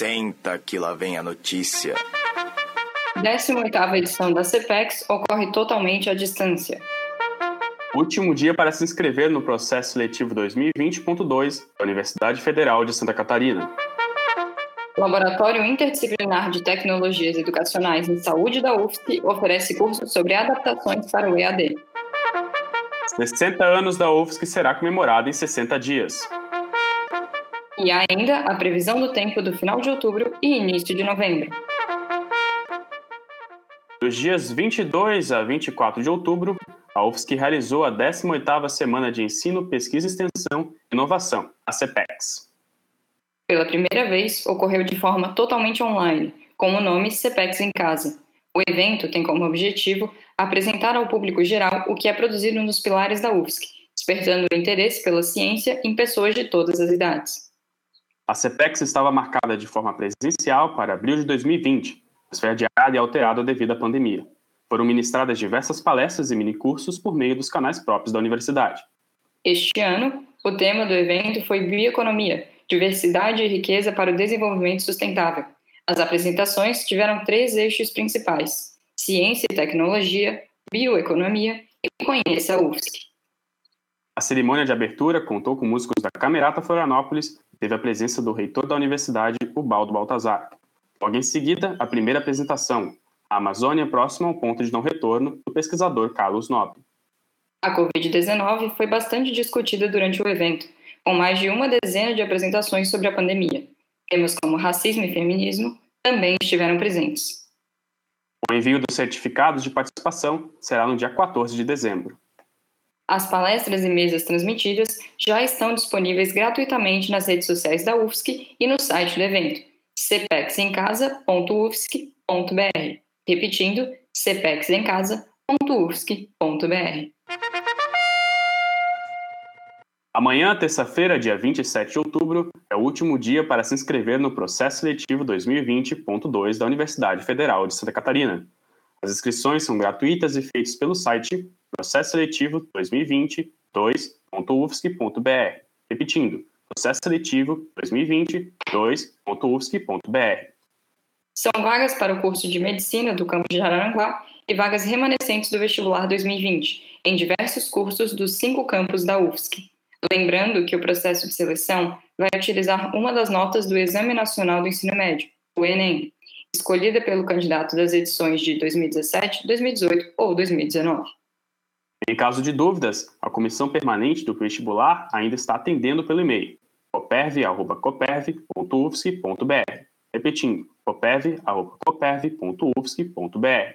Senta que lá vem a notícia. 18ª edição da CPEX ocorre totalmente à distância. Último dia para se inscrever no processo seletivo 2020.2 da Universidade Federal de Santa Catarina. Laboratório Interdisciplinar de Tecnologias Educacionais em Saúde da UFSC oferece cursos sobre adaptações para o EAD. 60 anos da UFSC será comemorado em 60 dias. E ainda a previsão do tempo do final de outubro e início de novembro. Dos dias 22 a 24 de outubro, a UFSC realizou a 18ª Semana de Ensino, Pesquisa, Extensão e Inovação, a CPEX. Pela primeira vez, ocorreu de forma totalmente online, com o nome CPEX em Casa. O evento tem como objetivo apresentar ao público geral o que é produzido nos pilares da UFSC, despertando o interesse pela ciência em pessoas de todas as idades. A CPEX estava marcada de forma presencial para abril de 2020, mas foi adiada e alterada devido à pandemia. Foram ministradas diversas palestras e minicursos por meio dos canais próprios da universidade. Este ano, o tema do evento foi Bioeconomia, Diversidade e Riqueza para o Desenvolvimento Sustentável. As apresentações tiveram três eixos principais: ciência e tecnologia, bioeconomia e conheça a UFSC. A cerimônia de abertura contou com músicos da Camerata Florianópolis teve a presença do reitor da universidade, Ubaldo Baltazar. Logo em seguida, a primeira apresentação, a Amazônia próxima ao ponto de não retorno, do pesquisador Carlos Nobre. A Covid-19 foi bastante discutida durante o evento, com mais de uma dezena de apresentações sobre a pandemia. Temas como racismo e feminismo também estiveram presentes. O envio dos certificados de participação será no dia 14 de dezembro. As palestras e mesas transmitidas já estão disponíveis gratuitamente nas redes sociais da UFSC e no site do evento, cepexemcasa.ufsc.br. Repetindo, cepexemcasa.ufsc.br. Amanhã, terça-feira, dia 27 de outubro, é o último dia para se inscrever no processo seletivo 2020.2 da Universidade Federal de Santa Catarina. As inscrições são gratuitas e feitas pelo site processo seletivo 2022.ufsc.br. Repetindo, processo seletivo 2022.ufsc.br. São vagas para o curso de Medicina do campus de Araranguá e vagas remanescentes do vestibular 2020, em diversos cursos dos cinco campos da UFSC. Lembrando que o processo de seleção vai utilizar uma das notas do Exame Nacional do Ensino Médio, o Enem, escolhida pelo candidato das edições de 2017, 2018 ou 2019. Em caso de dúvidas, a comissão permanente do vestibular ainda está atendendo pelo e-mail coperv.coperv.ufsc.br. Repetindo, coperv.coperv.ufsc.br.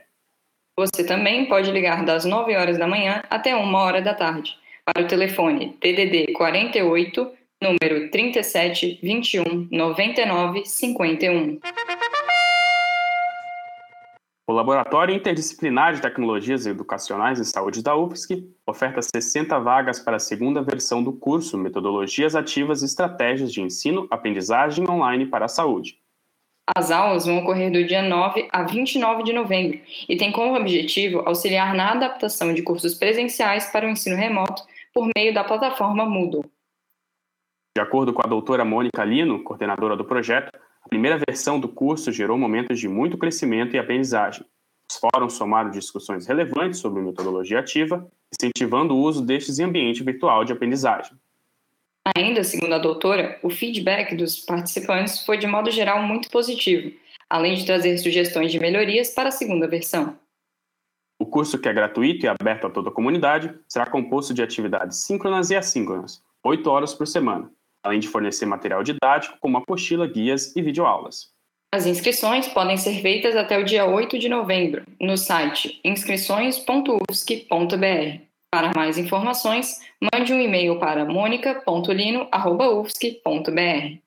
Você também pode ligar das 9 horas da manhã até 1 hora da tarde para o telefone TDD 48, número 37 21 99 51. O Laboratório Interdisciplinar de Tecnologias Educacionais e Saúde da UFSC oferta 60 vagas para a segunda versão do curso Metodologias Ativas e Estratégias de Ensino Aprendizagem Online para a Saúde. As aulas vão ocorrer do dia 9 a 29 de novembro e têm como objetivo auxiliar na adaptação de cursos presenciais para o ensino remoto por meio da plataforma Moodle. De acordo com a doutora Mônica Lino, coordenadora do projeto, a primeira versão do curso gerou momentos de muito crescimento e aprendizagem. Os fóruns somaram discussões relevantes sobre metodologia ativa, incentivando o uso destes em ambiente virtual de aprendizagem. Ainda, segundo a doutora, o feedback dos participantes foi de modo geral muito positivo, além de trazer sugestões de melhorias para a segunda versão. O curso, que é gratuito e aberto a toda a comunidade, será composto de atividades síncronas e assíncronas, oito horas por semana, além de fornecer material didático como apostila, guias e videoaulas. As inscrições podem ser feitas até o dia 8 de novembro no site inscrições.ufsc.br. Para mais informações, mande um e-mail para monica.lino.ufsc.br.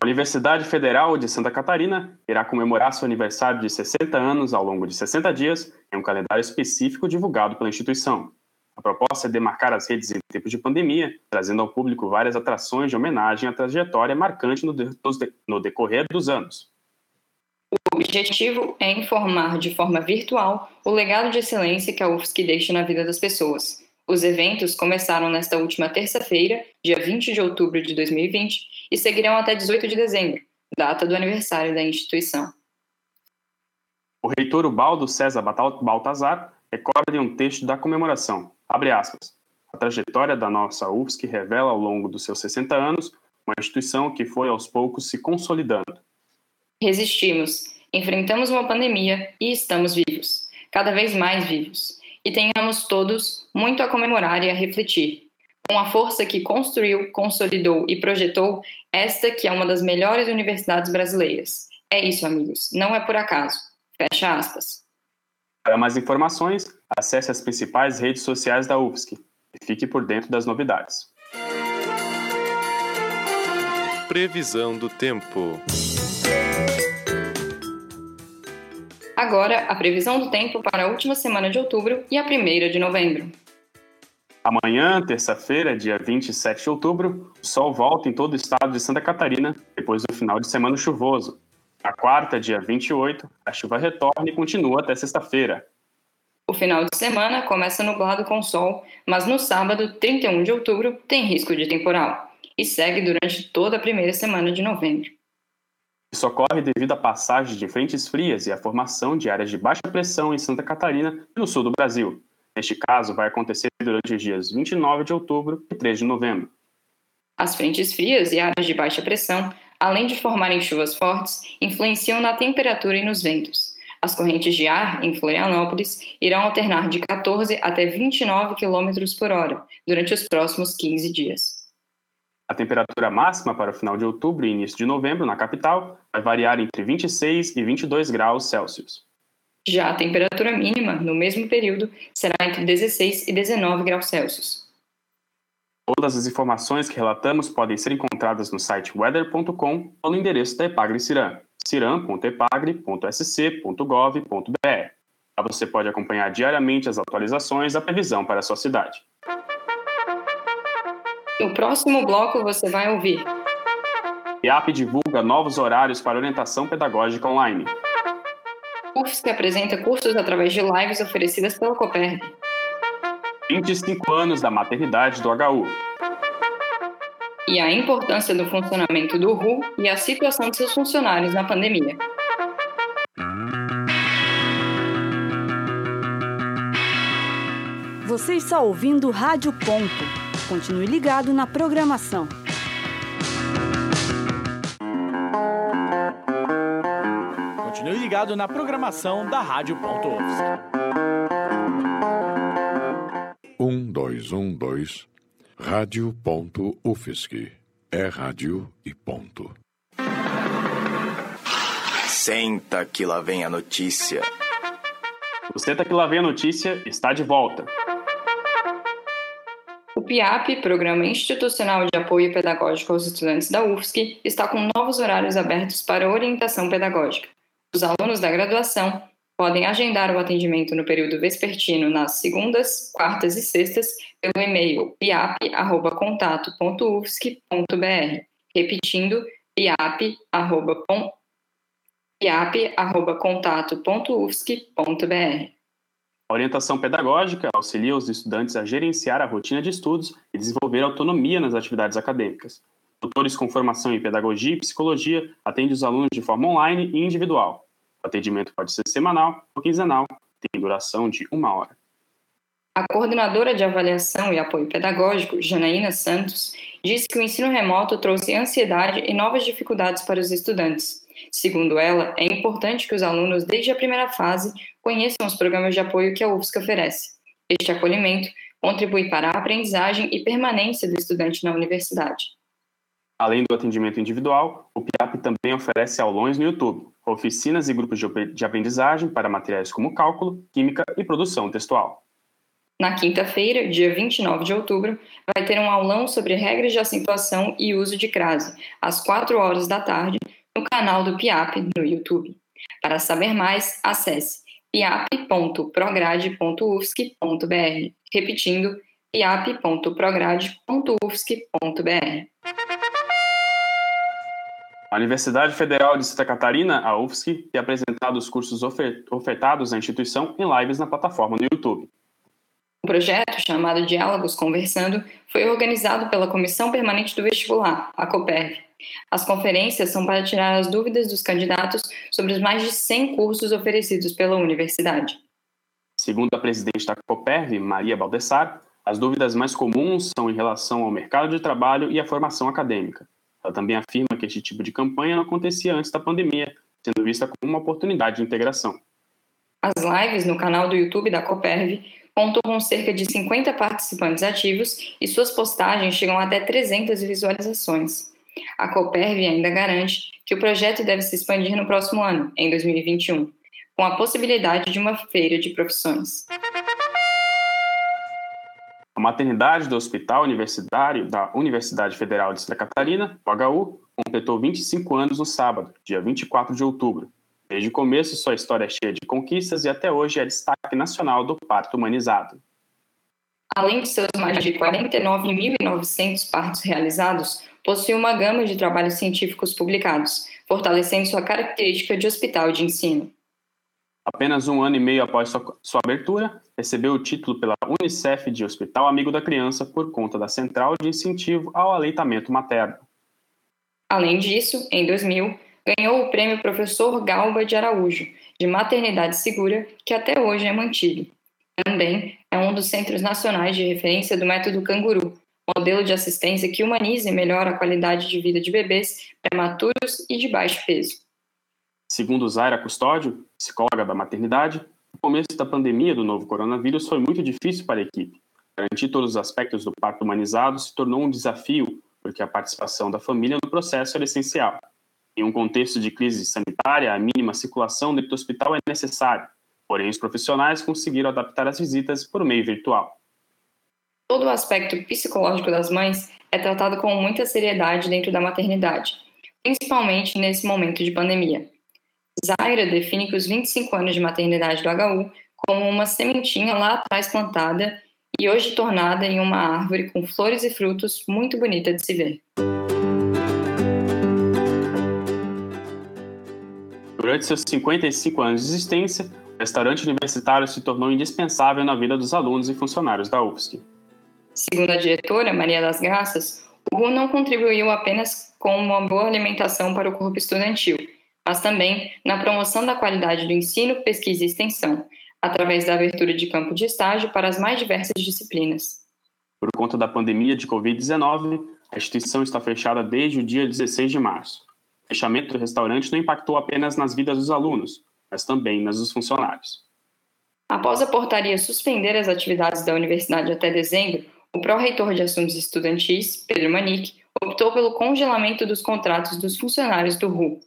A Universidade Federal de Santa Catarina irá comemorar seu aniversário de 60 anos ao longo de 60 dias em um calendário específico divulgado pela instituição. A proposta é demarcar as redes em tempos de pandemia, trazendo ao público várias atrações de homenagem à trajetória marcante no, de, no decorrer dos anos. O objetivo é informar de forma virtual o legado de excelência que a UFSC deixa na vida das pessoas. Os eventos começaram nesta última terça-feira, dia 20 de outubro de 2020, e seguirão até 18 de dezembro, data do aniversário da instituição. O reitor Ubaldo César Baltazar recorda em um texto da comemoração, abre aspas, a trajetória da nossa UFSC revela ao longo dos seus 60 anos uma instituição que foi aos poucos se consolidando. Resistimos, enfrentamos uma pandemia e estamos vivos, cada vez mais vivos. E tenhamos todos muito a comemorar e a refletir. Com a força que construiu, consolidou e projetou esta que é uma das melhores universidades brasileiras. É isso, amigos, não é por acaso. Fecha aspas. Para mais informações, acesse as principais redes sociais da UFSC e fique por dentro das novidades. Previsão do tempo. Agora, a previsão do tempo para a última semana de outubro e a primeira de novembro. Amanhã, terça-feira, dia 27 de outubro, o sol volta em todo o estado de Santa Catarina, depois do final de semana chuvoso. Na quarta, dia 28, a chuva retorna e continua até sexta-feira. O final de semana começa nublado com sol, mas no sábado, 31 de outubro, tem risco de temporal e segue durante toda a primeira semana de novembro. Isso ocorre devido à passagem de frentes frias e à formação de áreas de baixa pressão em Santa Catarina e no sul do Brasil. Neste caso, vai acontecer durante os dias 29 de outubro e 3 de novembro. As frentes frias e áreas de baixa pressão, além de formarem chuvas fortes, influenciam na temperatura e nos ventos. As correntes de ar em Florianópolis irão alternar de 14 até 29 km por hora durante os próximos 15 dias. A temperatura máxima para o final de outubro e início de novembro na capital vai variar entre 26 e 22 graus Celsius. Já a temperatura mínima, no mesmo período, será entre 16 e 19 graus Celsius. Todas as informações que relatamos podem ser encontradas no site weather.com ou no endereço da Epagre Ciram, ciram.epagre.sc.gov.br. Lá você pode acompanhar diariamente as atualizações da previsão para a sua cidade. No próximo bloco você vai ouvir. IAP divulga novos horários para orientação pedagógica online. UFSC apresenta cursos através de lives oferecidas pela Coperb. 25 anos da maternidade do HU. E a importância do funcionamento do RU e a situação de seus funcionários na pandemia. Você está ouvindo Rádio Ponto Continue ligado na programação. Continue ligado na programação da Rádio Ponto Um, dois, um, dois. Rádio Ponto UFSC. É rádio e ponto. Senta que lá vem a notícia. O Senta que lá vem a notícia está de volta. PIAP, Programa Institucional de Apoio Pedagógico aos Estudantes da UFSC, está com novos horários abertos para orientação pedagógica. Os alunos da graduação podem agendar o atendimento no período vespertino nas segundas, quartas e sextas pelo e-mail piap.contato.ufsc.br, repetindo piap.contato.ufsc.br. A orientação pedagógica auxilia os estudantes a gerenciar a rotina de estudos e desenvolver autonomia nas atividades acadêmicas. Tutores com formação em pedagogia e psicologia atendem os alunos de forma online e individual. O atendimento pode ser semanal ou quinzenal, tem duração de uma hora. A coordenadora de avaliação e apoio pedagógico, Janaína Santos, disse que o ensino remoto trouxe ansiedade e novas dificuldades para os estudantes Segundo ela, é importante que os alunos, desde a primeira fase, conheçam os programas de apoio que a UFSC oferece. Este acolhimento contribui para a aprendizagem e permanência do estudante na universidade. Além do atendimento individual, o PIAP também oferece aulões no YouTube, oficinas e grupos de aprendizagem para materiais como cálculo, química e produção textual. Na quinta-feira, dia 29 de outubro, vai ter um aulão sobre regras de acentuação e uso de crase, às 4 horas da tarde, no canal do PIAP no YouTube. Para saber mais, acesse piap.prograde.ufsc.br. Repetindo, piap.prograde.ufsc.br. A Universidade Federal de Santa Catarina, a UFSC, tem apresentado os cursos ofertados na instituição em lives na plataforma no YouTube. O projeto, chamado Diálogos Conversando, foi organizado pela Comissão Permanente do Vestibular, a COPERV, As conferências são para tirar as dúvidas dos candidatos sobre os mais de 100 cursos oferecidos pela universidade. Segundo a presidente da COPERV, Maria Baldessar, as dúvidas mais comuns são em relação ao mercado de trabalho e à formação acadêmica. Ela também afirma que este tipo de campanha não acontecia antes da pandemia, sendo vista como uma oportunidade de integração. As lives no canal do YouTube da Coperv contam com cerca de 50 participantes ativos e suas postagens chegam até 300 visualizações. A Coperv ainda garante que o projeto deve se expandir no próximo ano, em 2021, com a possibilidade de uma feira de profissões. A maternidade do Hospital Universitário da Universidade Federal de Santa Catarina, HU, completou 25 anos no sábado, dia 24 de outubro. Desde o começo, sua história é cheia de conquistas e até hoje é destaque nacional do parto humanizado. Além de seus mais de 49.900 partos realizados, possui uma gama de trabalhos científicos publicados, fortalecendo sua característica de hospital de ensino. Apenas um ano e meio após sua, sua, abertura, recebeu o título pela Unicef de Hospital Amigo da Criança por conta da Central de Incentivo ao Aleitamento Materno. Além disso, em 2000, ganhou o prêmio Professor Galba de Araújo, de Maternidade Segura, que até hoje é mantido. Também é um dos centros nacionais de referência do método Canguru, modelo de assistência que humaniza e melhora a qualidade de vida de bebês prematuros e de baixo peso. Segundo Zaira Custódio, psicóloga da maternidade, o começo da pandemia do novo coronavírus foi muito difícil para a equipe. Garantir todos os aspectos do parto humanizado se tornou um desafio, porque a participação da família no processo era essencial. Em um contexto de crise sanitária, a mínima circulação dentro do hospital é necessária, porém os profissionais conseguiram adaptar as visitas por meio virtual. Todo o aspecto psicológico das mães é tratado com muita seriedade dentro da maternidade, principalmente nesse momento de pandemia. Zaira define que os 25 anos de maternidade do HU como uma sementinha lá atrás plantada e hoje tornada em uma árvore com flores e frutos muito bonita de se ver. Durante seus 55 anos de existência, o restaurante universitário se tornou indispensável na vida dos alunos e funcionários da UFSC. Segundo a diretora Maria das Graças, o RU não contribuiu apenas com uma boa alimentação para o corpo estudantil, mas também na promoção da qualidade do ensino, pesquisa e extensão, através da abertura de campo de estágio para as mais diversas disciplinas. Por conta da pandemia de Covid-19, a instituição está fechada desde o dia 16 de março. O fechamento do restaurante não impactou apenas nas vidas dos alunos, mas também nas dos funcionários. Após a portaria suspender as atividades da universidade até dezembro, o pró-reitor de assuntos estudantis, Pedro Manique, optou pelo congelamento dos contratos dos funcionários do RU,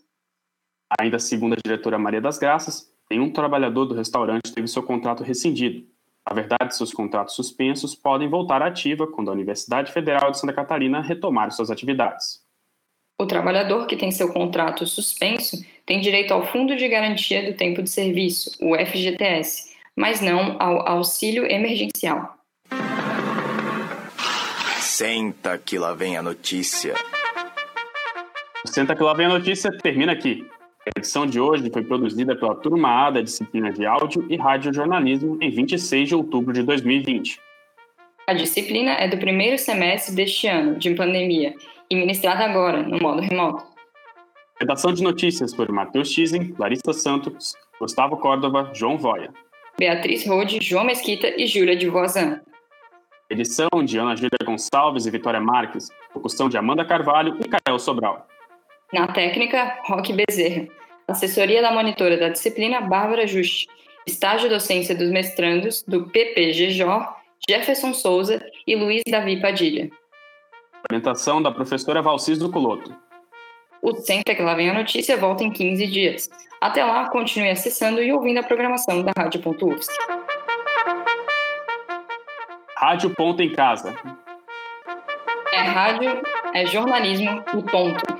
Ainda segundo a diretora Maria das Graças, nenhum trabalhador do restaurante teve seu contrato rescindido. Na verdade, seus contratos suspensos podem voltar à ativa quando a Universidade Federal de Santa Catarina retomar suas atividades. O trabalhador que tem seu contrato suspenso tem direito ao Fundo de Garantia do Tempo de Serviço, o FGTS, mas não ao auxílio emergencial. Senta que lá vem a notícia. Senta que lá vem a notícia termina aqui. A edição de hoje foi produzida pela Turma A da disciplina de Áudio e Radiojornalismo em 26 de outubro de 2020. A disciplina é do primeiro semestre deste ano, de pandemia, e ministrada agora, no modo remoto. Redação de notícias por Matheus Chizen, Larissa Santos, Gustavo Córdova, João Voia. Beatriz Rode, João Mesquita e Júlia de Voisin. Edição de Ana Júlia Gonçalves e Vitória Marques. Locução de Amanda Carvalho e Cael Sobral. Na técnica, Roque Bezerra. Assessoria da monitora da disciplina, Bárbara Juste. Estágio docência dos mestrandos do PPGJ, Jefferson Souza e Luiz Davi Padilha. Orientação da professora Valcis do Coloto. O Senta que lá vem a notícia volta em 15 dias. Até lá, continue acessando e ouvindo a programação da Rádio.UFSC. Rádio Ponto em Casa. É rádio, é jornalismo e ponto.